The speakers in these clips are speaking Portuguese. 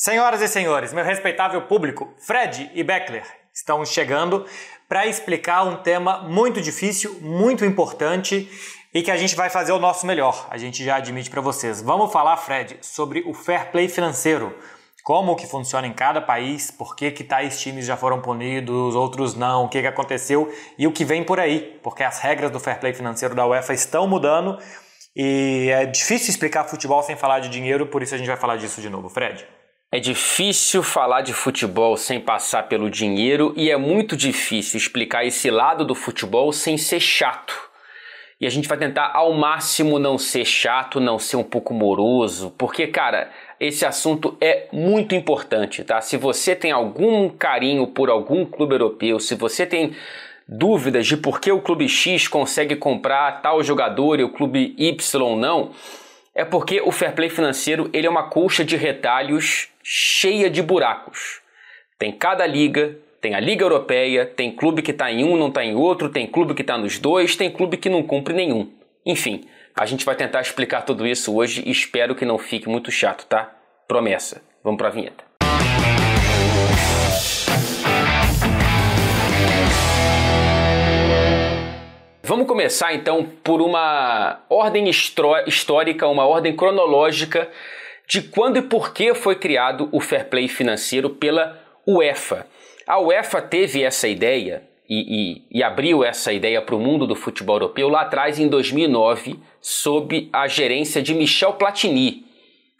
Senhoras e senhores, meu respeitável público, Fred e Beckler estão chegando para explicar um tema muito difícil, muito importante e que a gente vai fazer o nosso melhor. A gente já admite para vocês. Vamos falar, Fred, sobre o fair play financeiro. Como que funciona em cada país, por que, que tais times já foram punidos, outros não, o que, que aconteceu e o que vem por aí, porque as regras do fair play financeiro da UEFA estão mudando e é difícil explicar futebol sem falar de dinheiro, por isso a gente vai falar disso de novo, Fred. É difícil falar de futebol sem passar pelo dinheiro e é muito difícil explicar esse lado do futebol sem ser chato. E a gente vai tentar ao máximo não ser chato, não ser um pouco moroso, porque, cara, esse assunto é muito importante, tá? Se você tem algum carinho por algum clube europeu, se você tem dúvidas de por que o clube X consegue comprar tal jogador e o clube Y não, é porque o fair play financeiro ele é uma colcha de retalhos cheia de buracos. Tem cada liga, tem a Liga Europeia, tem clube que está em um, não está em outro, tem clube que está nos dois, tem clube que não cumpre nenhum. Enfim, a gente vai tentar explicar tudo isso hoje e espero que não fique muito chato, tá? Promessa. Vamos para a vinheta. Vamos começar então por uma ordem histórica, uma ordem cronológica de quando e por que foi criado o fair play financeiro pela UEFA. A UEFA teve essa ideia e, e, e abriu essa ideia para o mundo do futebol europeu lá atrás, em 2009, sob a gerência de Michel Platini.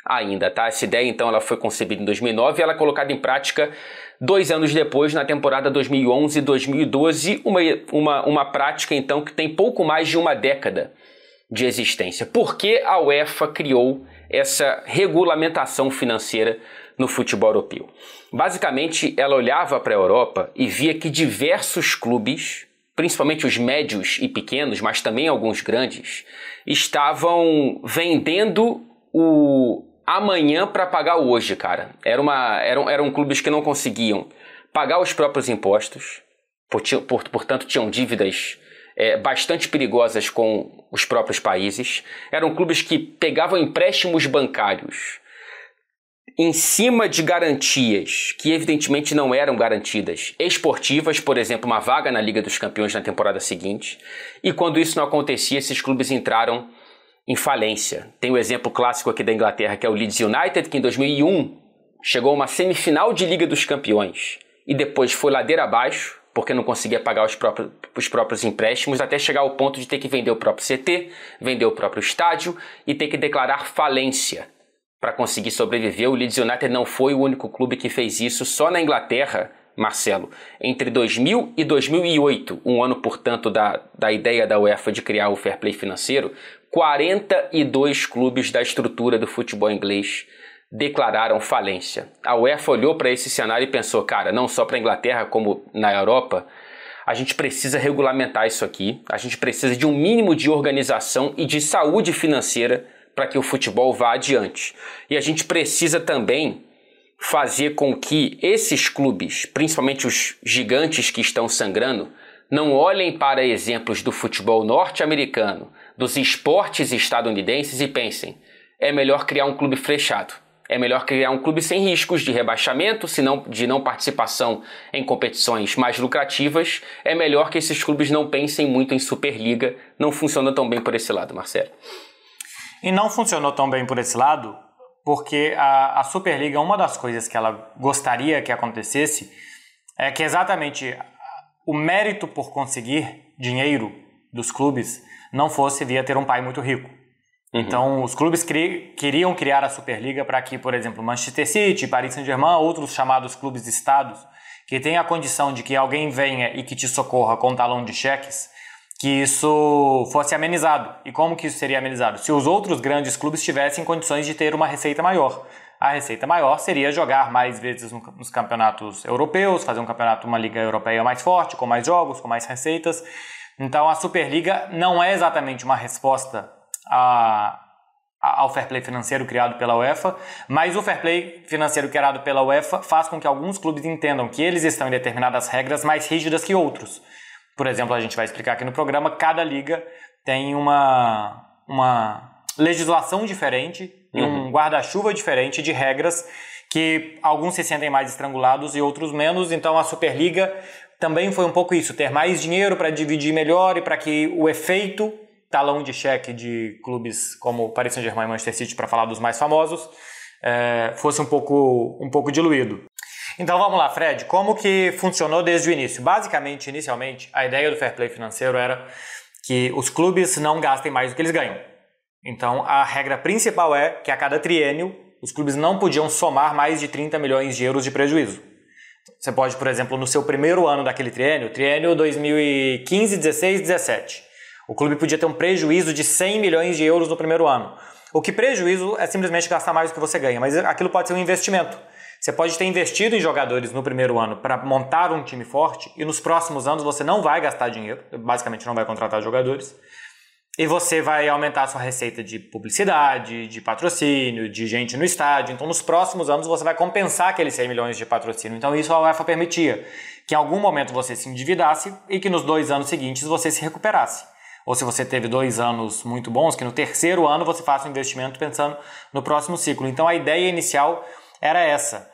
Ainda, tá? Essa ideia, então, ela foi concebida em 2009 e ela é colocada em prática dois anos depois, na temporada 2011-2012, uma, uma, uma prática, então, que tem pouco mais de uma década de existência. Por que a UEFA criou essa regulamentação financeira no futebol europeu. Basicamente, ela olhava para a Europa e via que diversos clubes, principalmente os médios e pequenos, mas também alguns grandes, estavam vendendo o amanhã para pagar hoje, cara. Era uma, eram, eram clubes que não conseguiam pagar os próprios impostos, portanto tinham dívidas é, bastante perigosas com os próprios países. Eram clubes que pegavam empréstimos bancários em cima de garantias que evidentemente não eram garantidas esportivas, por exemplo, uma vaga na Liga dos Campeões na temporada seguinte. E quando isso não acontecia, esses clubes entraram em falência. Tem o um exemplo clássico aqui da Inglaterra, que é o Leeds United, que em 2001 chegou a uma semifinal de Liga dos Campeões e depois foi ladeira abaixo porque não conseguia pagar os próprios, os próprios empréstimos, até chegar ao ponto de ter que vender o próprio CT, vender o próprio estádio e ter que declarar falência para conseguir sobreviver. O Leeds United não foi o único clube que fez isso, só na Inglaterra, Marcelo, entre 2000 e 2008, um ano, portanto, da, da ideia da UEFA de criar o fair play financeiro, 42 clubes da estrutura do futebol inglês declararam falência. A UEFA olhou para esse cenário e pensou, cara, não só para a Inglaterra como na Europa, a gente precisa regulamentar isso aqui, a gente precisa de um mínimo de organização e de saúde financeira para que o futebol vá adiante. E a gente precisa também fazer com que esses clubes, principalmente os gigantes que estão sangrando, não olhem para exemplos do futebol norte-americano, dos esportes estadunidenses e pensem: é melhor criar um clube fechado é melhor criar um clube sem riscos de rebaixamento, se não, de não participação em competições mais lucrativas. É melhor que esses clubes não pensem muito em Superliga. Não funciona tão bem por esse lado, Marcelo. E não funcionou tão bem por esse lado, porque a, a Superliga, uma das coisas que ela gostaria que acontecesse é que exatamente o mérito por conseguir dinheiro dos clubes não fosse via ter um pai muito rico. Uhum. Então, os clubes cri queriam criar a Superliga para que, por exemplo, Manchester City, Paris Saint-Germain, outros chamados clubes estados, que tenham a condição de que alguém venha e que te socorra com um talão de cheques, que isso fosse amenizado. E como que isso seria amenizado? Se os outros grandes clubes tivessem condições de ter uma receita maior. A receita maior seria jogar mais vezes nos campeonatos europeus, fazer um campeonato, uma liga europeia mais forte, com mais jogos, com mais receitas. Então a Superliga não é exatamente uma resposta a, ao fair play financeiro criado pela UEFA, mas o fair play financeiro criado pela UEFA faz com que alguns clubes entendam que eles estão em determinadas regras mais rígidas que outros. Por exemplo, a gente vai explicar aqui no programa, cada liga tem uma, uma legislação diferente e um uhum. guarda-chuva diferente de regras que alguns se sentem mais estrangulados e outros menos. Então a Superliga também foi um pouco isso, ter mais dinheiro para dividir melhor e para que o efeito talão de cheque de clubes como Paris Saint-Germain e Manchester City, para falar dos mais famosos, é, fosse um pouco, um pouco diluído. Então vamos lá, Fred, como que funcionou desde o início? Basicamente, inicialmente, a ideia do fair play financeiro era que os clubes não gastem mais do que eles ganham. Então a regra principal é que a cada triênio os clubes não podiam somar mais de 30 milhões de euros de prejuízo. Você pode, por exemplo, no seu primeiro ano daquele triênio, triênio 2015, 16, 17, o clube podia ter um prejuízo de 100 milhões de euros no primeiro ano. O que prejuízo é simplesmente gastar mais do que você ganha, mas aquilo pode ser um investimento. Você pode ter investido em jogadores no primeiro ano para montar um time forte e nos próximos anos você não vai gastar dinheiro, basicamente não vai contratar jogadores. E você vai aumentar a sua receita de publicidade, de patrocínio, de gente no estádio. Então, nos próximos anos, você vai compensar aqueles 100 milhões de patrocínio. Então, isso a UEFA permitia que em algum momento você se endividasse e que nos dois anos seguintes você se recuperasse. Ou se você teve dois anos muito bons, que no terceiro ano você faça um investimento pensando no próximo ciclo. Então, a ideia inicial era essa.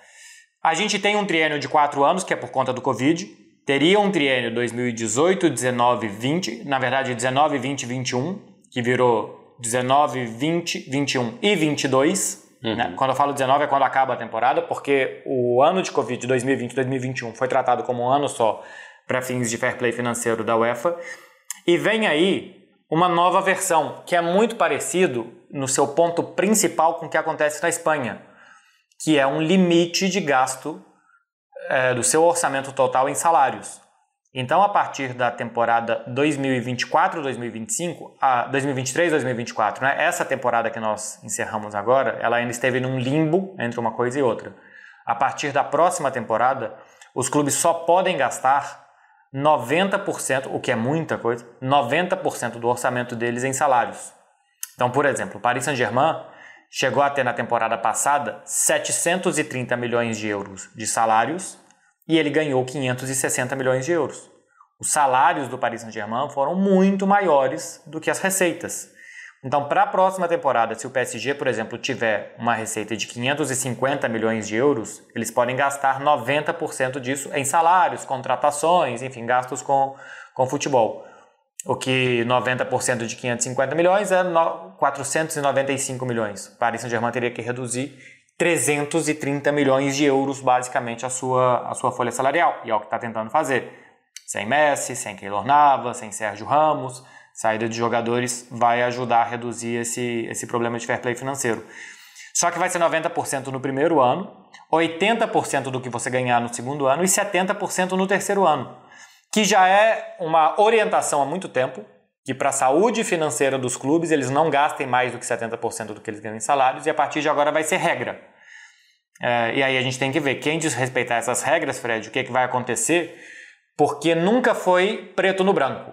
A gente tem um triênio de quatro anos, que é por conta do Covid. Teria um triênio 2018, 19, 20, na verdade 19, 20, 21, que virou 19, 20, 21 e 22. Uhum. Né? Quando eu falo 19 é quando acaba a temporada, porque o ano de Covid 2020 2021 foi tratado como um ano só para fins de fair play financeiro da UEFA. E vem aí uma nova versão, que é muito parecido no seu ponto principal com o que acontece na Espanha que é um limite de gasto é, do seu orçamento total em salários. Então, a partir da temporada 2024-2025, a 2023-2024, né, essa temporada que nós encerramos agora, ela ainda esteve num limbo entre uma coisa e outra. A partir da próxima temporada, os clubes só podem gastar 90%, o que é muita coisa, 90% do orçamento deles em salários. Então, por exemplo, Paris Saint-Germain chegou a ter na temporada passada 730 milhões de euros de salários e ele ganhou 560 milhões de euros. Os salários do Paris Saint-Germain foram muito maiores do que as receitas. Então, para a próxima temporada, se o PSG, por exemplo, tiver uma receita de 550 milhões de euros, eles podem gastar 90% disso em salários, contratações, enfim, gastos com, com futebol. O que 90% de 550 milhões é 495 milhões. O Paris Saint-Germain teria que reduzir 330 milhões de euros, basicamente, a sua, a sua folha salarial. E é o que está tentando fazer. Sem Messi, sem Keylor Navas, sem Sérgio Ramos, saída de jogadores vai ajudar a reduzir esse, esse problema de fair play financeiro. Só que vai ser 90% no primeiro ano, 80% do que você ganhar no segundo ano e 70% no terceiro ano que já é uma orientação há muito tempo, que para a saúde financeira dos clubes eles não gastem mais do que 70% do que eles ganham em salários, e a partir de agora vai ser regra. É, e aí a gente tem que ver quem desrespeitar essas regras, Fred, o que, é que vai acontecer, porque nunca foi preto no branco.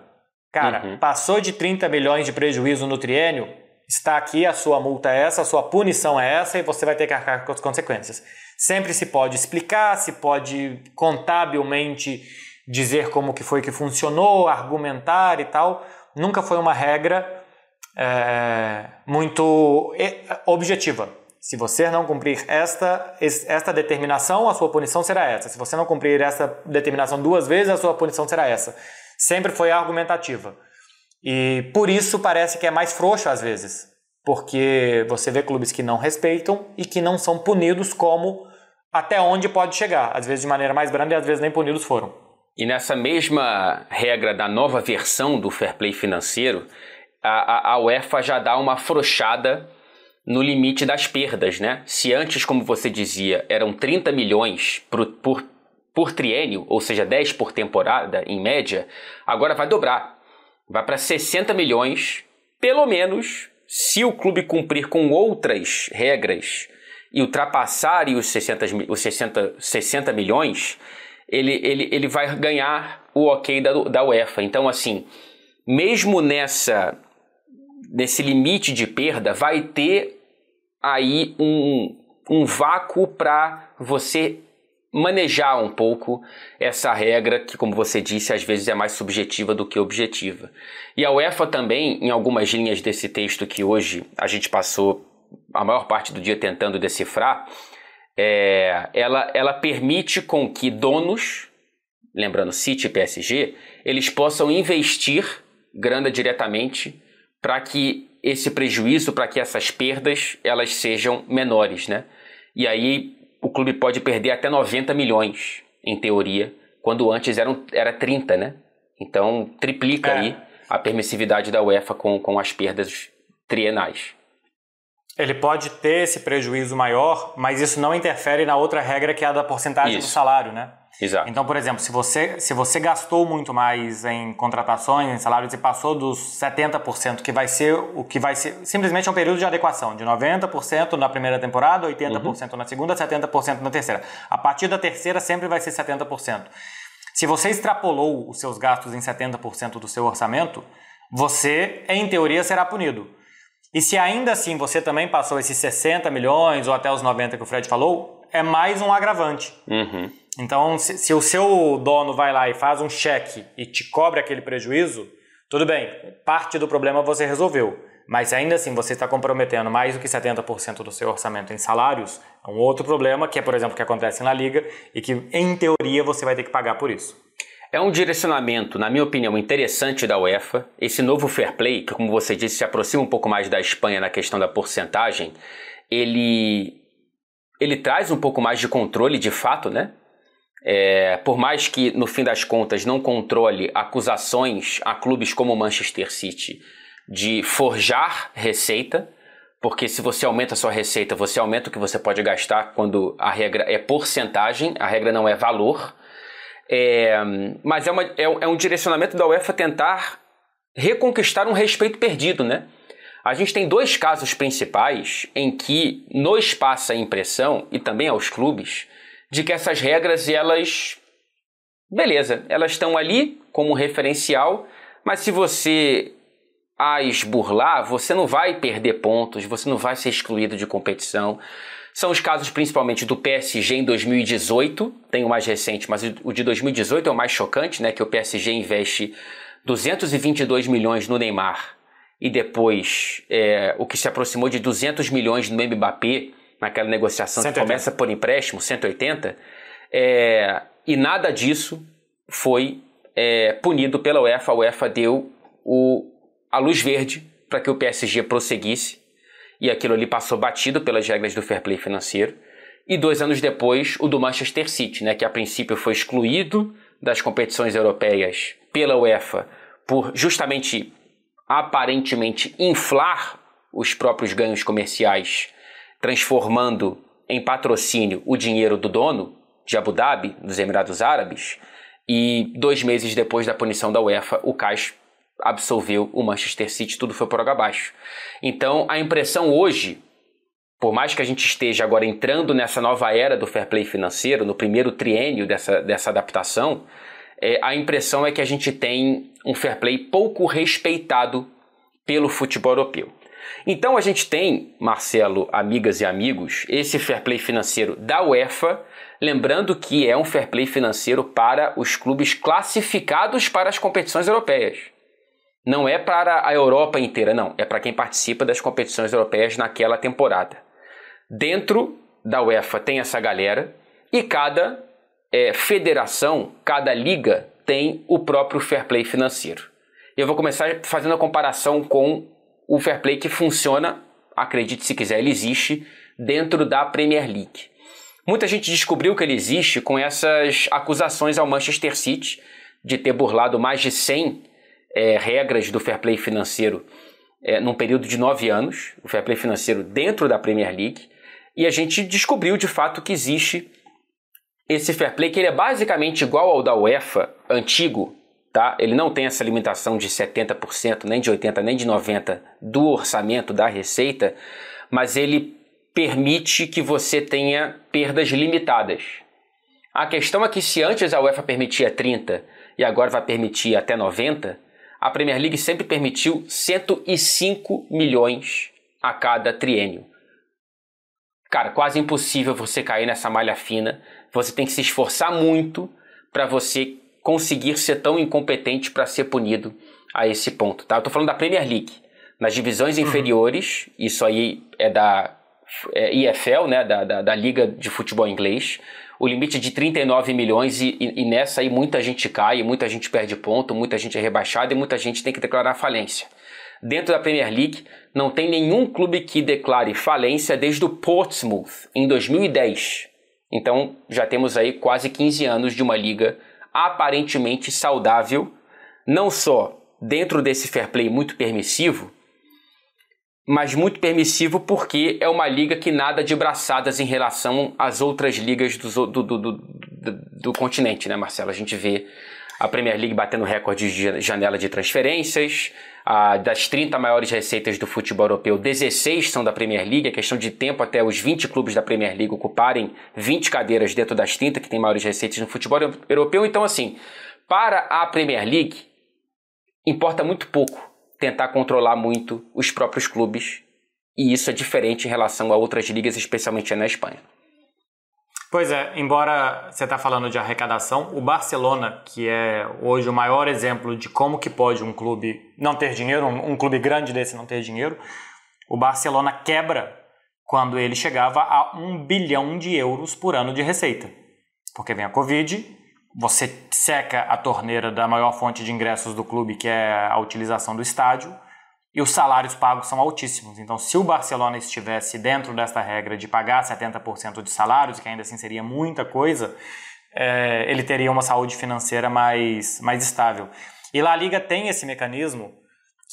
Cara, uhum. passou de 30 milhões de prejuízo no triênio, está aqui, a sua multa é essa, a sua punição é essa e você vai ter que arcar com as consequências. Sempre se pode explicar, se pode contabilmente dizer como que foi que funcionou, argumentar e tal, nunca foi uma regra é, muito objetiva. Se você não cumprir esta, esta determinação, a sua punição será essa. Se você não cumprir essa determinação duas vezes, a sua punição será essa. Sempre foi argumentativa. E por isso parece que é mais frouxo às vezes, porque você vê clubes que não respeitam e que não são punidos como até onde pode chegar, às vezes de maneira mais branda e às vezes nem punidos foram. E nessa mesma regra da nova versão do fair play financeiro, a, a, a UEFA já dá uma afrouxada no limite das perdas, né? Se antes, como você dizia, eram 30 milhões por, por, por triênio, ou seja, 10 por temporada em média, agora vai dobrar. Vai para 60 milhões, pelo menos, se o clube cumprir com outras regras e ultrapassar os 60, os 60, 60 milhões, ele, ele, ele vai ganhar o ok da, da UEFA. Então, assim, mesmo nessa nesse limite de perda, vai ter aí um, um vácuo para você manejar um pouco essa regra que, como você disse, às vezes é mais subjetiva do que objetiva. E a UEFA também, em algumas linhas desse texto que hoje a gente passou a maior parte do dia tentando decifrar, é, ela, ela permite com que donos, lembrando City e PSG, eles possam investir grana diretamente para que esse prejuízo, para que essas perdas, elas sejam menores, né? E aí o clube pode perder até 90 milhões, em teoria, quando antes eram, era 30, né? Então triplica é. aí a permissividade da UEFA com, com as perdas trienais. Ele pode ter esse prejuízo maior, mas isso não interfere na outra regra que é a da porcentagem isso. do salário, né? Exato. Então, por exemplo, se você, se você gastou muito mais em contratações, em salários e passou dos 70%, que vai ser o que vai ser simplesmente é um período de adequação, de 90% na primeira temporada, 80% uhum. na segunda, 70% na terceira. A partir da terceira sempre vai ser 70%. Se você extrapolou os seus gastos em 70% do seu orçamento, você, em teoria, será punido. E se ainda assim você também passou esses 60 milhões ou até os 90 que o Fred falou, é mais um agravante. Uhum. Então, se, se, o seu dono vai lá e faz um cheque e te cobra aquele prejuízo, tudo bem, parte do problema você resolveu. Mas ainda assim, você está comprometendo mais do que 70% do seu orçamento em salários, é um outro problema, que é, por exemplo, o que acontece na Liga e que, em teoria, você vai ter que pagar por isso. É um direcionamento, na minha opinião, interessante da UEFA. Esse novo fair play, que, como você disse, se aproxima um pouco mais da Espanha na questão da porcentagem, ele, ele traz um pouco mais de controle de fato, né? É, por mais que, no fim das contas, não controle acusações a clubes como o Manchester City de forjar receita, porque se você aumenta a sua receita, você aumenta o que você pode gastar quando a regra é porcentagem, a regra não é valor. É, mas é, uma, é, é um direcionamento da UEFA tentar reconquistar um respeito perdido, né? A gente tem dois casos principais em que nos passa a impressão, e também aos clubes, de que essas regras, elas. Beleza, elas estão ali como referencial, mas se você as burlar, você não vai perder pontos, você não vai ser excluído de competição. São os casos principalmente do PSG em 2018, tem o mais recente, mas o de 2018 é o mais chocante, né? Que o PSG investe 222 milhões no Neymar e depois é, o que se aproximou de 200 milhões no Mbappé, naquela negociação 180. que começa por empréstimo, 180, é, e nada disso foi é, punido pela UEFA. A UEFA deu o, a luz verde para que o PSG prosseguisse e aquilo ali passou batido pelas regras do fair play financeiro. E dois anos depois, o do Manchester City, né, que a princípio foi excluído das competições europeias pela UEFA por justamente aparentemente inflar os próprios ganhos comerciais, transformando em patrocínio o dinheiro do dono de Abu Dhabi, dos Emirados Árabes, e dois meses depois da punição da UEFA, o cais absolveu o Manchester City, tudo foi por água abaixo. Então, a impressão hoje, por mais que a gente esteja agora entrando nessa nova era do fair play financeiro, no primeiro triênio dessa, dessa adaptação, é, a impressão é que a gente tem um fair play pouco respeitado pelo futebol europeu. Então a gente tem, Marcelo, amigas e amigos, esse fair play financeiro da UEFA, lembrando que é um fair play financeiro para os clubes classificados para as competições europeias. Não é para a Europa inteira, não. É para quem participa das competições europeias naquela temporada. Dentro da UEFA tem essa galera e cada é, federação, cada liga tem o próprio fair play financeiro. Eu vou começar fazendo a comparação com o fair play que funciona, acredite se quiser, ele existe dentro da Premier League. Muita gente descobriu que ele existe com essas acusações ao Manchester City de ter burlado mais de 100 é, regras do fair play financeiro é, num período de nove anos, o fair play financeiro dentro da Premier League, e a gente descobriu de fato que existe esse fair play, que ele é basicamente igual ao da UEFA antigo, tá? Ele não tem essa limitação de 70%, nem de 80%, nem de 90% do orçamento da receita, mas ele permite que você tenha perdas limitadas. A questão é que se antes a UEFA permitia 30 e agora vai permitir até 90, a Premier League sempre permitiu 105 milhões a cada triênio. Cara, quase impossível você cair nessa malha fina. Você tem que se esforçar muito para você conseguir ser tão incompetente para ser punido a esse ponto, tá? Eu tô falando da Premier League. Nas divisões uhum. inferiores, isso aí é da é, IFL, né, da, da, da, Liga de Futebol Inglês, o limite de 39 milhões e, e, e, nessa aí muita gente cai, muita gente perde ponto, muita gente é rebaixada e muita gente tem que declarar falência. Dentro da Premier League, não tem nenhum clube que declare falência desde o Portsmouth, em 2010. Então, já temos aí quase 15 anos de uma liga aparentemente saudável, não só dentro desse fair play muito permissivo, mas muito permissivo porque é uma liga que nada de braçadas em relação às outras ligas do, do, do, do, do continente, né, Marcelo? A gente vê a Premier League batendo recordes de janela de transferências, a, das 30 maiores receitas do futebol europeu, 16 são da Premier League, é questão de tempo até os 20 clubes da Premier League ocuparem 20 cadeiras dentro das 30 que têm maiores receitas no futebol europeu. Então, assim, para a Premier League, importa muito pouco tentar controlar muito os próprios clubes, e isso é diferente em relação a outras ligas, especialmente na Espanha. Pois é, embora você está falando de arrecadação, o Barcelona, que é hoje o maior exemplo de como que pode um clube não ter dinheiro, um, um clube grande desse não ter dinheiro, o Barcelona quebra quando ele chegava a um bilhão de euros por ano de receita. Porque vem a Covid, você seca a torneira da maior fonte de ingressos do clube, que é a utilização do estádio, e os salários pagos são altíssimos. Então, se o Barcelona estivesse dentro desta regra de pagar 70% de salários, que ainda assim seria muita coisa, é, ele teria uma saúde financeira mais, mais estável. E lá a Liga tem esse mecanismo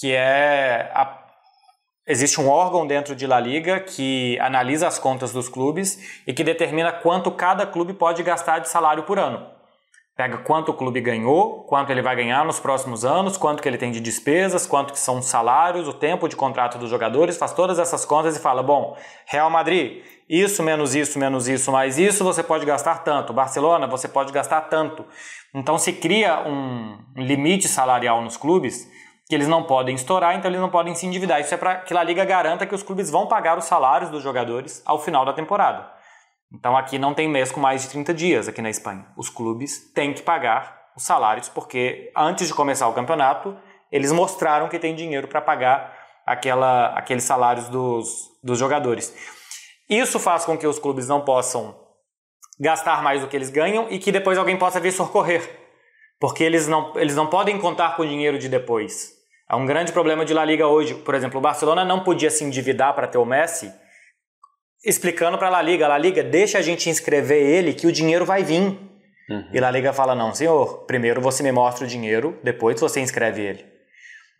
que é a, existe um órgão dentro de La Liga que analisa as contas dos clubes e que determina quanto cada clube pode gastar de salário por ano. Pega quanto o clube ganhou, quanto ele vai ganhar nos próximos anos, quanto que ele tem de despesas, quanto que são os salários, o tempo de contrato dos jogadores, faz todas essas contas e fala, bom, Real Madrid, isso menos isso menos isso mais isso, você pode gastar tanto. Barcelona, você pode gastar tanto. Então se cria um limite salarial nos clubes que eles não podem estourar, então eles não podem se endividar. Isso é para que a Liga garanta que os clubes vão pagar os salários dos jogadores ao final da temporada. Então aqui não tem mês com mais de 30 dias aqui na Espanha. Os clubes têm que pagar os salários porque antes de começar o campeonato, eles mostraram que tem dinheiro para pagar aquela, aqueles salários dos, dos jogadores. Isso faz com que os clubes não possam gastar mais do que eles ganham e que depois alguém possa vir socorrer. Porque eles não, eles não podem contar com o dinheiro de depois. É um grande problema de La Liga hoje. Por exemplo, o Barcelona não podia se endividar para ter o Messi explicando para a La Liga, a La Liga, deixa a gente inscrever ele que o dinheiro vai vir. Uhum. E a La Liga fala, não, senhor, primeiro você me mostra o dinheiro, depois você inscreve ele.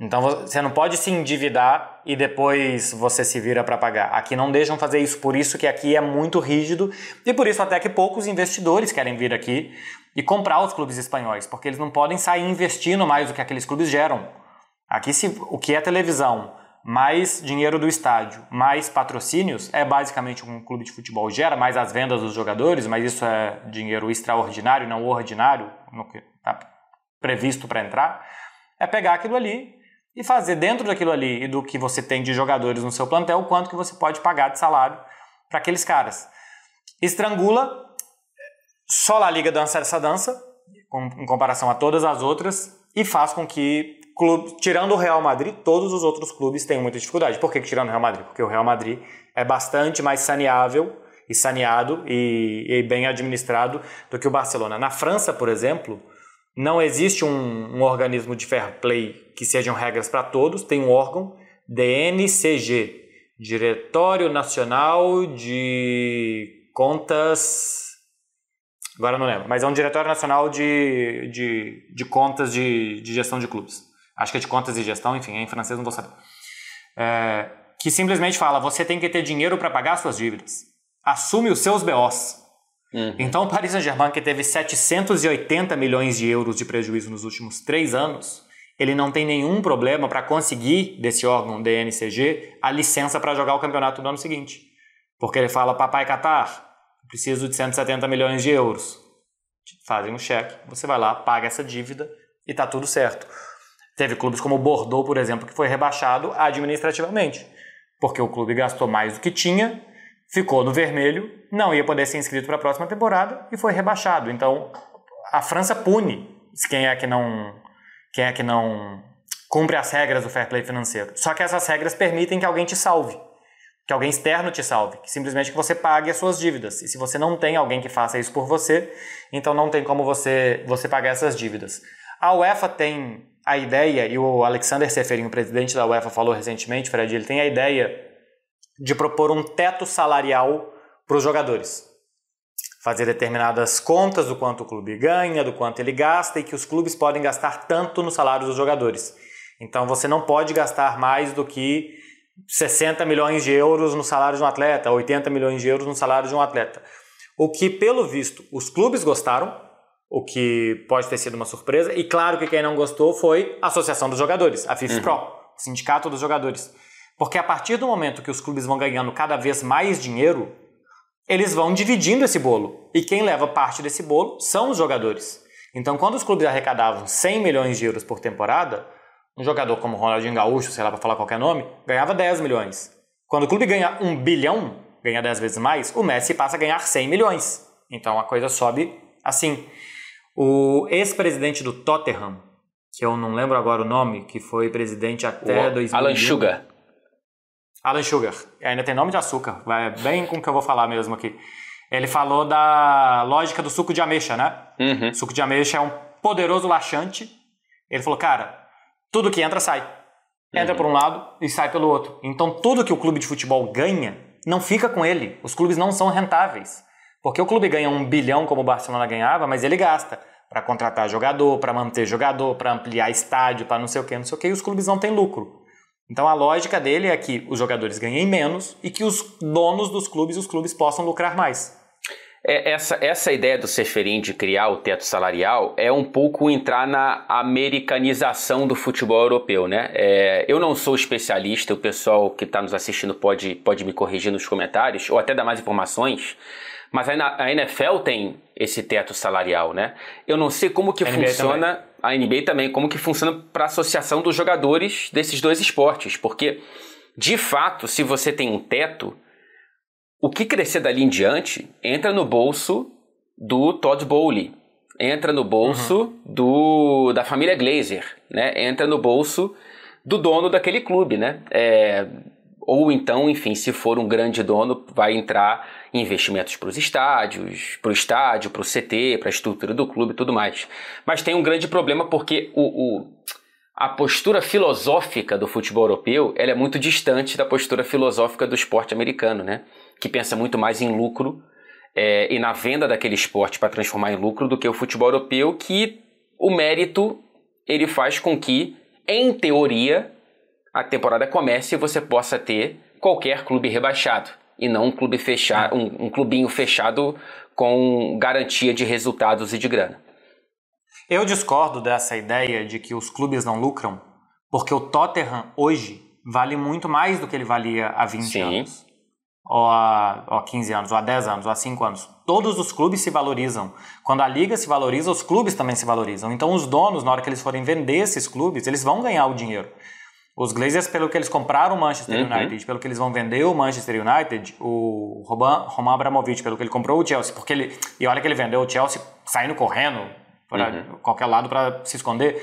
Então você não pode se endividar e depois você se vira para pagar. Aqui não deixam fazer isso, por isso que aqui é muito rígido e por isso até que poucos investidores querem vir aqui e comprar os clubes espanhóis, porque eles não podem sair investindo mais do que aqueles clubes geram. Aqui se, o que é televisão, mais dinheiro do estádio, mais patrocínios, é basicamente um clube de futebol gera, mais as vendas dos jogadores, mas isso é dinheiro extraordinário, não ordinário, no que está previsto para entrar, é pegar aquilo ali e fazer dentro daquilo ali e do que você tem de jogadores no seu plantel, quanto que você pode pagar de salário para aqueles caras. Estrangula, só a Liga dança essa dança, em comparação a todas as outras, e faz com que clube, tirando o Real Madrid, todos os outros clubes têm muita dificuldade. Por que, tirando o Real Madrid? Porque o Real Madrid é bastante mais saneável e saneado e, e bem administrado do que o Barcelona. Na França, por exemplo, não existe um, um organismo de fair play que sejam regras para todos, tem um órgão, DNCG, Diretório Nacional de Contas agora não lembro, mas é um Diretório Nacional de, de, de Contas de, de Gestão de Clubes acho que é de contas e gestão, enfim, é em francês não vou saber, é, que simplesmente fala: você tem que ter dinheiro para pagar suas dívidas. Assume os seus BOs. Uhum. Então, o Paris Saint-Germain, que teve 780 milhões de euros de prejuízo nos últimos três anos, ele não tem nenhum problema para conseguir desse órgão DNCG a licença para jogar o campeonato no ano seguinte. Porque ele fala: papai Qatar, preciso de 170 milhões de euros. Fazem um cheque, você vai lá, paga essa dívida e está tudo certo. Teve clubes como o Bordeaux, por exemplo, que foi rebaixado administrativamente, porque o clube gastou mais do que tinha, ficou no vermelho, não ia poder ser inscrito para a próxima temporada e foi rebaixado. Então, a França pune quem é que não quem é que não cumpre as regras do fair play financeiro. Só que essas regras permitem que alguém te salve. que alguém externo te salve, que simplesmente que você pague as suas dívidas. E se você não tem alguém que faça isso por você, então não tem como você, você pagar essas dívidas. A UEFA tem a ideia, e o Alexander Seferin, o presidente da UEFA, falou recentemente, Fred, ele tem a ideia de propor um teto salarial para os jogadores. Fazer determinadas contas do quanto o clube ganha, do quanto ele gasta e que os clubes podem gastar tanto no salário dos jogadores. Então você não pode gastar mais do que 60 milhões de euros no salário de um atleta, 80 milhões de euros no salário de um atleta. O que, pelo visto, os clubes gostaram, o que pode ter sido uma surpresa, e claro que quem não gostou foi a Associação dos Jogadores, a FIFA uhum. Pro, Sindicato dos Jogadores. Porque a partir do momento que os clubes vão ganhando cada vez mais dinheiro, eles vão dividindo esse bolo. E quem leva parte desse bolo são os jogadores. Então, quando os clubes arrecadavam 100 milhões de euros por temporada, um jogador como Ronaldinho Gaúcho, sei lá para falar qualquer nome, ganhava 10 milhões. Quando o clube ganha 1 bilhão, ganha 10 vezes mais, o Messi passa a ganhar 100 milhões. Então a coisa sobe assim. O ex-presidente do Tottenham, que eu não lembro agora o nome, que foi presidente até o 2001. Alan Sugar. Alan Sugar. Ainda tem nome de açúcar. Vai bem com o que eu vou falar mesmo aqui. Ele falou da lógica do suco de ameixa, né? Uhum. Suco de ameixa é um poderoso laxante. Ele falou, cara, tudo que entra sai. Entra uhum. por um lado e sai pelo outro. Então tudo que o clube de futebol ganha não fica com ele. Os clubes não são rentáveis. Porque o clube ganha um bilhão como o Barcelona ganhava, mas ele gasta para contratar jogador, para manter jogador, para ampliar estádio, para não sei o que, não sei o que, e os clubes não têm lucro. Então a lógica dele é que os jogadores ganhem menos e que os donos dos clubes, os clubes possam lucrar mais. É, essa, essa ideia do Seferin de criar o teto salarial é um pouco entrar na americanização do futebol europeu, né? É, eu não sou especialista, o pessoal que está nos assistindo pode, pode me corrigir nos comentários ou até dar mais informações, mas a NFL tem esse teto salarial, né? Eu não sei como que funciona também. a NBA também, como que funciona para a associação dos jogadores desses dois esportes, porque de fato, se você tem um teto, o que crescer dali em diante entra no bolso do Todd Bowley, entra no bolso uhum. do da família Glazer, né? Entra no bolso do dono daquele clube, né? É, ou então, enfim, se for um grande dono, vai entrar investimentos para os estádios, para o estádio, para o CT, para a estrutura do clube e tudo mais. Mas tem um grande problema porque o, o, a postura filosófica do futebol europeu ela é muito distante da postura filosófica do esporte americano, né? que pensa muito mais em lucro é, e na venda daquele esporte para transformar em lucro do que o futebol europeu, que o mérito ele faz com que, em teoria, a temporada comece e você possa ter qualquer clube rebaixado e não um clube fechado, um, um clubinho fechado com garantia de resultados e de grana. Eu discordo dessa ideia de que os clubes não lucram, porque o Tottenham hoje vale muito mais do que ele valia há 20 Sim. anos. Ou há, ou há 15 anos, ou há 10 anos, ou há 5 anos. Todos os clubes se valorizam. Quando a liga se valoriza, os clubes também se valorizam. Então, os donos, na hora que eles forem vender esses clubes, eles vão ganhar o dinheiro. Os Glazers, pelo que eles compraram o Manchester uhum. United, pelo que eles vão vender o Manchester United, o Roman, Roman Abramovich, pelo que ele comprou o Chelsea, porque ele. E olha que ele vendeu o Chelsea saindo correndo para uhum. qualquer lado para se esconder.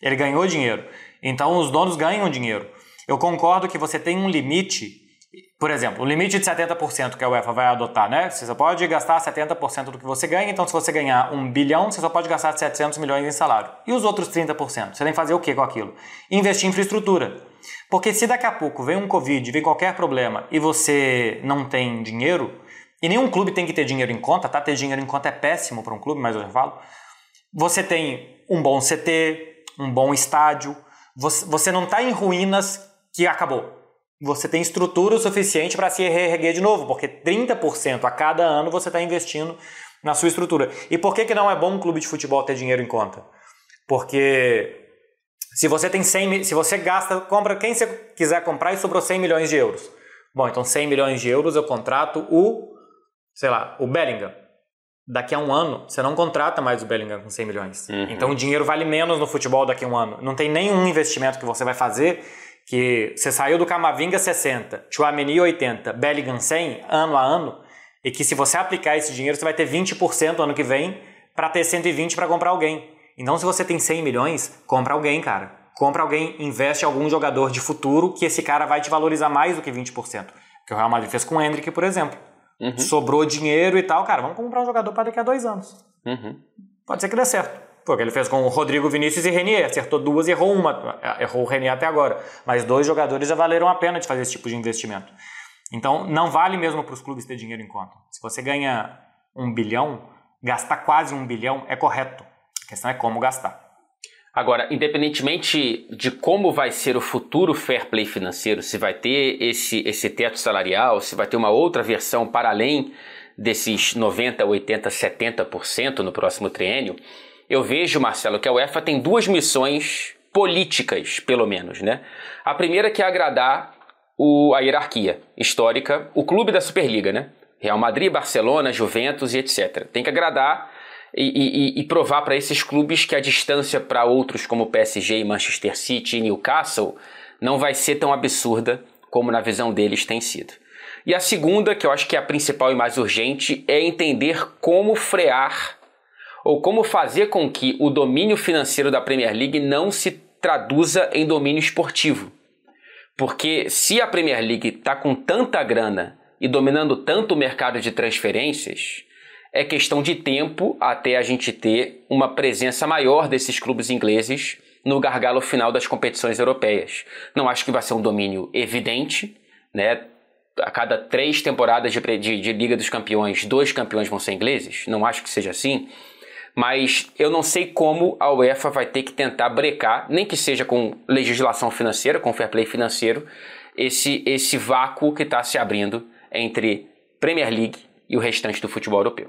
Ele ganhou dinheiro. Então os donos ganham dinheiro. Eu concordo que você tem um limite por exemplo, o limite de 70% que a UEFA vai adotar, né? Você só pode gastar 70% do que você ganha, então se você ganhar um bilhão, você só pode gastar 700 milhões em salário. E os outros 30%? Você tem que fazer o que com aquilo? Investir em infraestrutura. Porque se daqui a pouco vem um Covid, vem qualquer problema e você não tem dinheiro, e nenhum clube tem que ter dinheiro em conta, tá? Ter dinheiro em conta é péssimo para um clube, mas eu já falo. Você tem um bom CT, um bom estádio, você, você não está em ruínas que acabou você tem estrutura o suficiente para se reerguer de novo, porque 30% a cada ano você está investindo na sua estrutura. E por que, que não é bom um clube de futebol ter dinheiro em conta? Porque se você tem 100, se você gasta, compra quem você quiser comprar e sobrou 100 milhões de euros. Bom, então 100 milhões de euros eu contrato o, sei lá, o Bellingham. Daqui a um ano, você não contrata mais o Bellingham com 100 milhões. Uhum. Então o dinheiro vale menos no futebol daqui a um ano. Não tem nenhum investimento que você vai fazer que você saiu do Camavinga 60, Chouameni 80, Bellingham 100, ano a ano, e que se você aplicar esse dinheiro, você vai ter 20% ano que vem para ter 120 para comprar alguém. Então, se você tem 100 milhões, compra alguém, cara. Compra alguém, investe em algum jogador de futuro que esse cara vai te valorizar mais do que 20%. Que o Real Madrid fez com o Hendrick, por exemplo. Uhum. Sobrou dinheiro e tal, cara, vamos comprar um jogador para daqui a dois anos. Uhum. Pode ser que dê certo. Porque ele fez com o Rodrigo Vinícius e Renier, acertou duas e errou uma. Errou o Renier até agora. Mas dois jogadores já valeram a pena de fazer esse tipo de investimento. Então, não vale mesmo para os clubes ter dinheiro em conta. Se você ganha um bilhão, gastar quase um bilhão é correto. A questão é como gastar. Agora, independentemente de como vai ser o futuro fair play financeiro, se vai ter esse, esse teto salarial, se vai ter uma outra versão para além desses 90, 80, 70% no próximo triênio, eu vejo, Marcelo, que a UEFA tem duas missões políticas, pelo menos, né? A primeira que é agradar o, a hierarquia histórica, o clube da Superliga, né? Real Madrid, Barcelona, Juventus e etc. Tem que agradar e, e, e provar para esses clubes que a distância para outros como PSG, Manchester City e Newcastle não vai ser tão absurda como na visão deles tem sido. E a segunda, que eu acho que é a principal e mais urgente, é entender como frear ou como fazer com que o domínio financeiro da Premier League não se traduza em domínio esportivo. Porque se a Premier League está com tanta grana e dominando tanto o mercado de transferências, é questão de tempo até a gente ter uma presença maior desses clubes ingleses no gargalo final das competições europeias. Não acho que vai ser um domínio evidente, né? A cada três temporadas de, de, de Liga dos Campeões, dois campeões vão ser ingleses. Não acho que seja assim mas eu não sei como a UEFA vai ter que tentar brecar, nem que seja com legislação financeira, com fair play financeiro, esse, esse vácuo que está se abrindo entre Premier League e o restante do futebol europeu.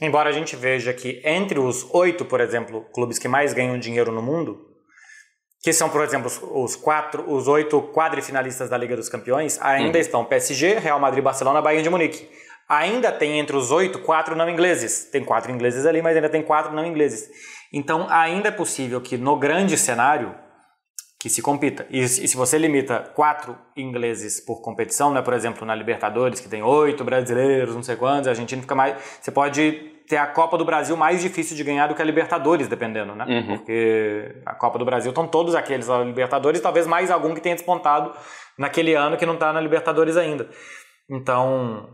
Embora a gente veja que entre os oito, por exemplo, clubes que mais ganham dinheiro no mundo, que são, por exemplo, os quatro, os oito quadrifinalistas da Liga dos Campeões, ainda uhum. estão PSG, Real Madrid, Barcelona, Bayern de Munique. Ainda tem entre os oito quatro não ingleses. Tem quatro ingleses ali, mas ainda tem quatro não ingleses. Então ainda é possível que no grande cenário que se compita. E, se você limita quatro ingleses por competição, né, por exemplo, na Libertadores, que tem oito brasileiros, não sei quantos, a Argentina fica mais. Você pode ter a Copa do Brasil mais difícil de ganhar do que a Libertadores, dependendo, né? Uhum. Porque a Copa do Brasil estão todos aqueles a Libertadores, talvez mais algum que tenha despontado naquele ano que não está na Libertadores ainda. Então,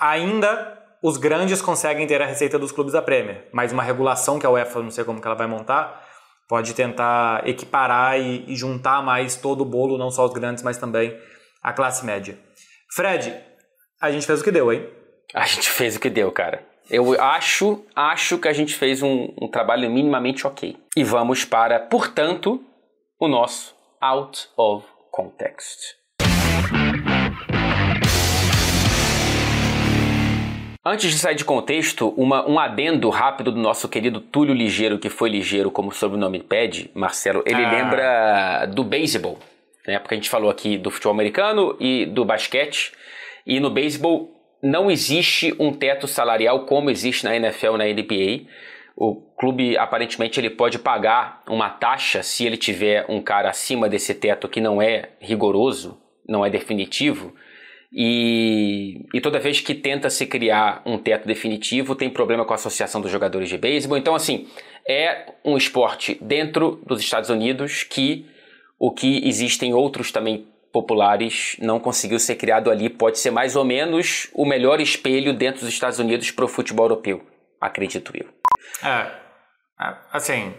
ainda os grandes conseguem ter a receita dos clubes da Premier, mas uma regulação que a UEFA, não sei como que ela vai montar, pode tentar equiparar e, e juntar mais todo o bolo, não só os grandes, mas também a classe média. Fred, a gente fez o que deu, hein? A gente fez o que deu, cara. Eu acho, acho que a gente fez um, um trabalho minimamente ok. E vamos para, portanto, o nosso Out of Context. Antes de sair de contexto, uma, um adendo rápido do nosso querido Túlio Ligeiro, que foi ligeiro como o sobrenome pede, Marcelo. Ele ah. lembra do beisebol, né? Porque a gente falou aqui do futebol americano e do basquete. E no beisebol não existe um teto salarial como existe na NFL e na NBA. O clube aparentemente ele pode pagar uma taxa se ele tiver um cara acima desse teto que não é rigoroso, não é definitivo. E, e, toda vez que tenta se criar um teto definitivo, tem problema com a Associação dos Jogadores de Beisebol. Então, assim, é um esporte dentro dos Estados Unidos que o que existem outros também populares não conseguiu ser criado ali. Pode ser mais ou menos o melhor espelho dentro dos Estados Unidos para o futebol europeu, acredito eu. É, é, assim,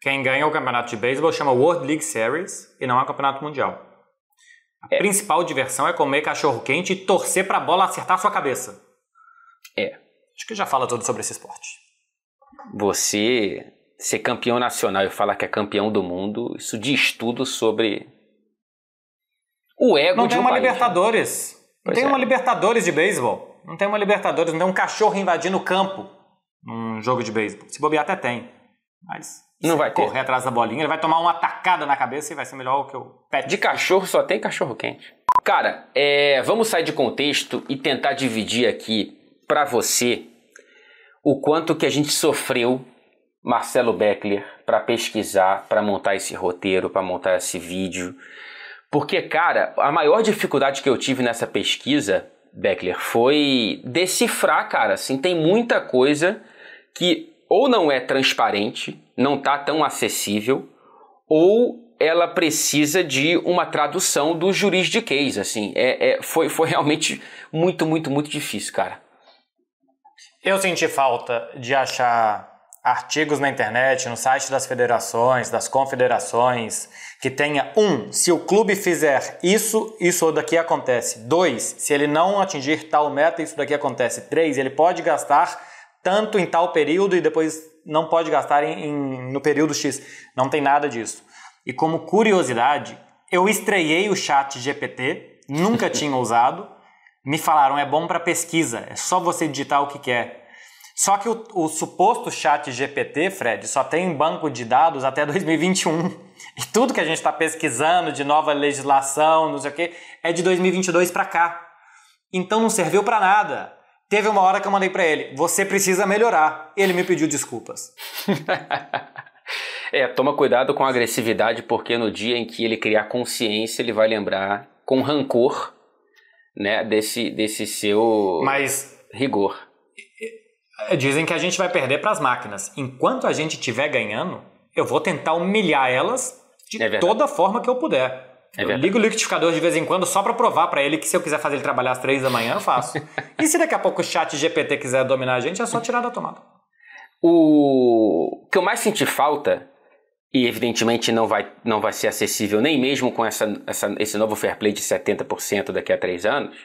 quem ganha o campeonato de beisebol chama World League Series e não é o campeonato mundial. A é. principal diversão é comer cachorro quente e torcer para a bola acertar sua cabeça. É. Acho que já fala tudo sobre esse esporte. Você ser campeão nacional e falar que é campeão do mundo, isso diz tudo sobre o ego não de um tem uma país, né? Libertadores. Né? Não tem é. uma Libertadores de beisebol. Não tem uma Libertadores, não tem um cachorro invadindo o campo num jogo de beisebol. Se bobear até tem. Mas não vai correr ter. atrás da bolinha, ele vai tomar uma tacada na cabeça e vai ser melhor que o pet. De cachorro só tem cachorro quente. Cara, é, vamos sair de contexto e tentar dividir aqui para você o quanto que a gente sofreu, Marcelo Beckler, para pesquisar, para montar esse roteiro, para montar esse vídeo. Porque, cara, a maior dificuldade que eu tive nessa pesquisa, Beckler, foi decifrar, cara. Assim, tem muita coisa que ou não é transparente, não está tão acessível, ou ela precisa de uma tradução do juridiquês, assim. É, é, foi, foi realmente muito, muito, muito difícil, cara. Eu senti falta de achar artigos na internet, no site das federações, das confederações, que tenha um, se o clube fizer isso, isso daqui acontece. Dois, se ele não atingir tal meta, isso daqui acontece. Três, ele pode gastar tanto em tal período e depois não pode gastar em, em, no período X. Não tem nada disso. E como curiosidade, eu estreiei o chat GPT, nunca tinha usado. Me falaram, é bom para pesquisa, é só você digitar o que quer. Só que o, o, suposto chat GPT, Fred, só tem banco de dados até 2021. E tudo que a gente está pesquisando de nova legislação, não sei o quê, é de 2022 para cá. Então não serviu para nada. Teve uma hora que eu mandei para ele, você precisa melhorar. Ele me pediu desculpas. é, toma cuidado com a agressividade, porque no dia em que ele criar consciência, ele vai lembrar com rancor, né, desse, desse seu Mas rigor. É, dizem que a gente vai perder para as máquinas. Enquanto a gente estiver ganhando, eu vou tentar humilhar elas de é toda forma que eu puder. É eu ligo o liquidificador de vez em quando só para provar para ele que se eu quiser fazer ele trabalhar às três da manhã, eu faço. e se daqui a pouco o chat GPT quiser dominar a gente, é só tirar da tomada. O que eu mais senti falta, e evidentemente não vai, não vai ser acessível nem mesmo com essa, essa, esse novo fair play de 70% daqui a três anos,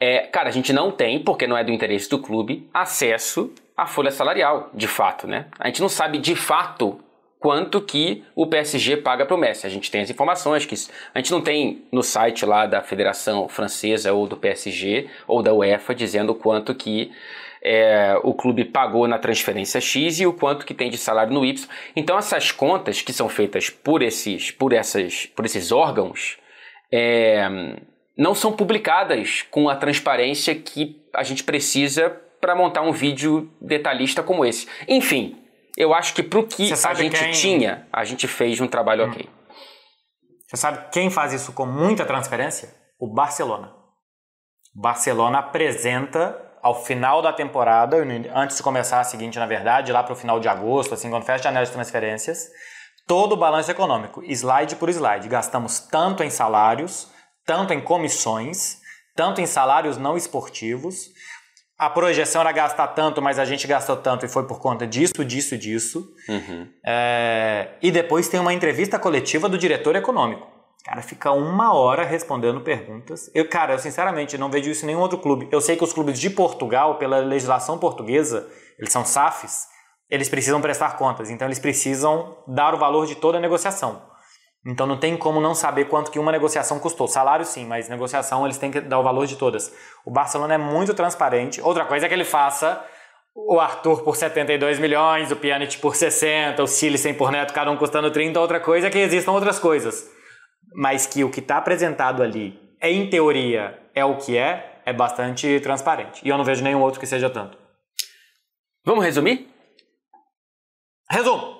é, cara, a gente não tem, porque não é do interesse do clube, acesso à folha salarial, de fato, né? A gente não sabe de fato quanto que o PSG paga para o Messi. A gente tem as informações que a gente não tem no site lá da Federação Francesa ou do PSG ou da UEFA dizendo quanto que é, o clube pagou na transferência X e o quanto que tem de salário no Y. Então essas contas que são feitas por esses, por essas, por esses órgãos é, não são publicadas com a transparência que a gente precisa para montar um vídeo detalhista como esse. Enfim, eu acho que para o que a gente quem... tinha, a gente fez um trabalho hum. ok. Você sabe quem faz isso com muita transferência? O Barcelona. O Barcelona apresenta ao final da temporada, antes de começar a seguinte, na verdade, lá para o final de agosto, assim, quando fecha a janela de transferências, todo o balanço econômico, slide por slide. Gastamos tanto em salários, tanto em comissões, tanto em salários não esportivos. A projeção era gastar tanto, mas a gente gastou tanto e foi por conta disso, disso, disso. Uhum. É, e depois tem uma entrevista coletiva do diretor econômico. Cara, fica uma hora respondendo perguntas. Eu, cara, eu sinceramente não vejo isso em nenhum outro clube. Eu sei que os clubes de Portugal, pela legislação portuguesa, eles são SAFs, eles precisam prestar contas. Então eles precisam dar o valor de toda a negociação. Então não tem como não saber quanto que uma negociação custou. Salário sim, mas negociação eles têm que dar o valor de todas. O Barcelona é muito transparente. Outra coisa é que ele faça o Arthur por 72 milhões, o Pjanic por 60, o Silicen por Neto, cada um custando 30. Outra coisa é que existam outras coisas. Mas que o que está apresentado ali, é, em teoria, é o que é, é bastante transparente. E eu não vejo nenhum outro que seja tanto. Vamos resumir? Resumo!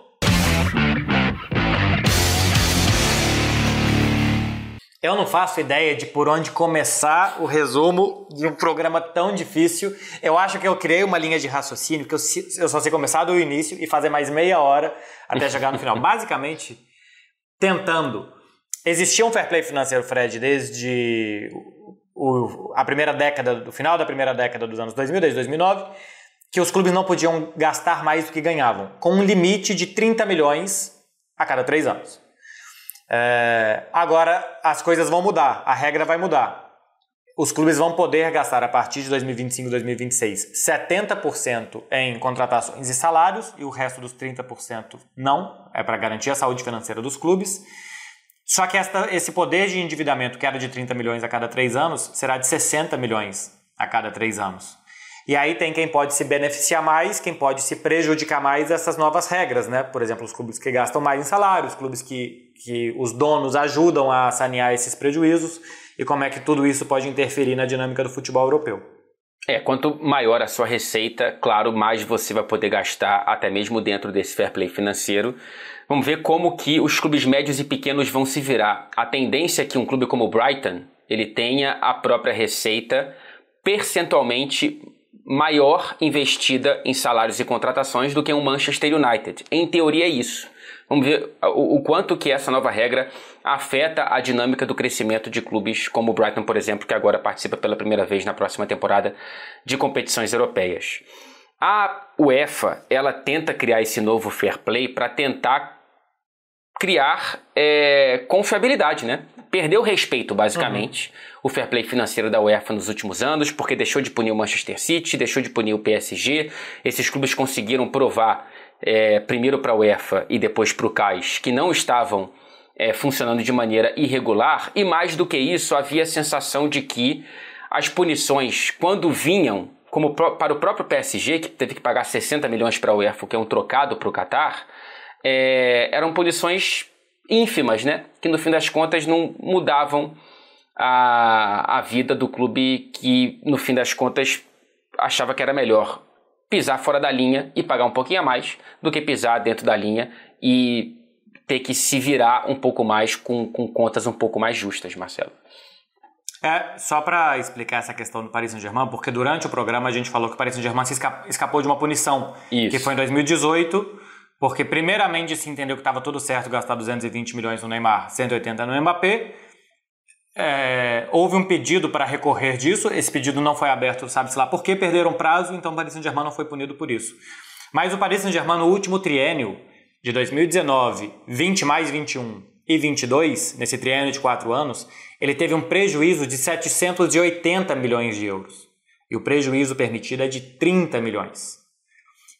Eu não faço ideia de por onde começar o resumo de um programa tão difícil. Eu acho que eu criei uma linha de raciocínio que eu, eu só sei começar do início e fazer mais meia hora até chegar no final. Basicamente, tentando. Existia um fair play financeiro, Fred, desde o, a primeira década, do final da primeira década dos anos 2000, desde 2009, que os clubes não podiam gastar mais do que ganhavam, com um limite de 30 milhões a cada três anos. É, agora as coisas vão mudar, a regra vai mudar. Os clubes vão poder gastar a partir de 2025 2026 70% em contratações e salários e o resto dos 30% não, é para garantir a saúde financeira dos clubes. Só que esta, esse poder de endividamento, que era de 30 milhões a cada três anos, será de 60 milhões a cada três anos. E aí tem quem pode se beneficiar mais, quem pode se prejudicar mais dessas novas regras, né? Por exemplo, os clubes que gastam mais em salários, clubes que, que os donos ajudam a sanear esses prejuízos e como é que tudo isso pode interferir na dinâmica do futebol europeu. É, quanto maior a sua receita, claro, mais você vai poder gastar até mesmo dentro desse fair play financeiro. Vamos ver como que os clubes médios e pequenos vão se virar. A tendência é que um clube como o Brighton, ele tenha a própria receita percentualmente maior investida em salários e contratações do que um Manchester United. Em teoria é isso. Vamos ver o, o, quanto que essa nova regra afeta a dinâmica do crescimento de clubes como o Brighton, por exemplo, que agora participa pela primeira vez na próxima temporada de competições europeias. A UEFA ela tenta criar esse novo fair play para tentar criar é, confiabilidade, né? Perdeu respeito, basicamente, uhum. o fair play financeiro da UEFA nos últimos anos, porque deixou de punir o Manchester City, deixou de punir o PSG. Esses clubes conseguiram provar é, primeiro para a UEFA e depois para o CAIS, que não estavam é, funcionando de maneira irregular, e mais do que isso, havia a sensação de que as punições, quando vinham, como para o próprio PSG, que teve que pagar 60 milhões para a UEFA, que é um trocado para o Qatar, é, eram punições ínfimas, né? Que no fim das contas não mudavam a, a vida do clube que, no fim das contas, achava que era melhor pisar fora da linha e pagar um pouquinho a mais do que pisar dentro da linha e ter que se virar um pouco mais com, com contas um pouco mais justas, Marcelo. É, só para explicar essa questão do Paris Saint-Germain, porque durante o programa a gente falou que o Paris Saint-Germain se escapou de uma punição, Isso. que foi em 2018, porque primeiramente se entendeu que estava tudo certo gastar 220 milhões no Neymar, 180 no Mbappé, é, houve um pedido para recorrer disso, esse pedido não foi aberto, sabe-se lá por que perderam prazo, então o Paris Saint-Germain não foi punido por isso. Mas o Paris Saint-Germain no último triênio de 2019, 20 mais 21 e 22, nesse triênio de quatro anos, ele teve um prejuízo de 780 milhões de euros. E o prejuízo permitido é de 30 milhões.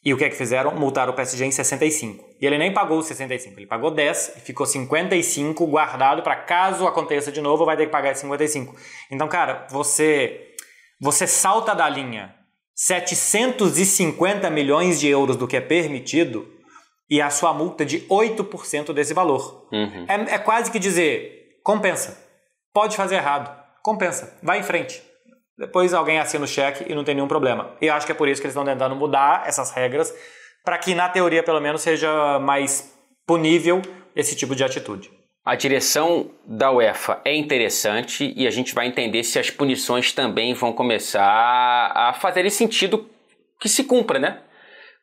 E o que é que fizeram? Multaram o PSG em 65. E ele nem pagou os 65, ele pagou 10 e ficou 55 guardado para caso aconteça de novo, vai ter que pagar 55. Então, cara, você você salta da linha 750 milhões de euros do que é permitido e a sua multa de 8% desse valor. Uhum. É, é quase que dizer, compensa. Pode fazer errado, compensa, vai em frente. Depois alguém assina o cheque e não tem nenhum problema. E acho que é por isso que eles estão tentando mudar essas regras, para que na teoria pelo menos seja mais punível esse tipo de atitude. A direção da UEFA é interessante e a gente vai entender se as punições também vão começar a fazer sentido que se cumpra, né?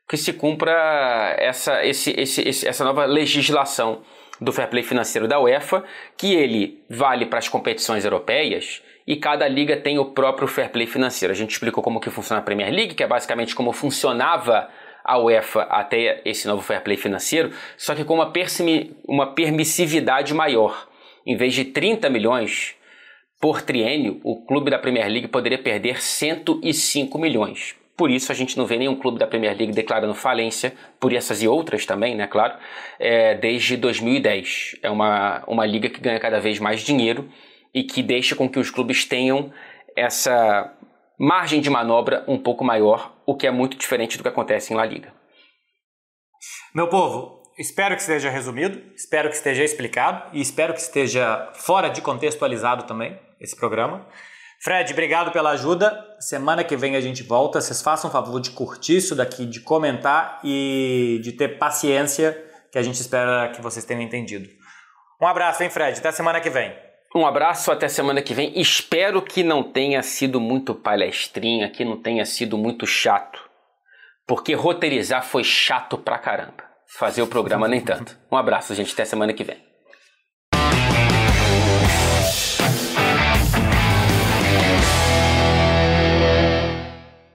Que se cumpra essa, esse, esse, essa nova legislação do fair play financeiro da UEFA, que ele vale para as competições europeias e cada liga tem o próprio fair play financeiro. A gente explicou como que funciona a Premier League, que é basicamente como funcionava a UEFA até esse novo fair play financeiro, só que com uma, uma permissividade maior. Em vez de 30 milhões por triênio, o clube da Premier League poderia perder 105 milhões. Por isso a gente não vê nenhum clube da Premier League declarando falência, por essas e outras também, né, claro, é, desde 2010. É uma, uma liga que ganha cada vez mais dinheiro e que deixa com que os clubes tenham essa margem de manobra um pouco maior, o que é muito diferente do que acontece em La Liga. Meu povo, espero que esteja resumido, espero que esteja explicado e espero que esteja fora de contextualizado também esse programa. Fred, obrigado pela ajuda. Semana que vem a gente volta. Vocês façam o favor de curtir isso daqui, de comentar e de ter paciência, que a gente espera que vocês tenham entendido. Um abraço, hein, Fred? Até semana que vem. Um abraço, até semana que vem. Espero que não tenha sido muito palestrinha, que não tenha sido muito chato. Porque roteirizar foi chato pra caramba. Fazer o programa nem tanto. Um abraço, gente. Até semana que vem.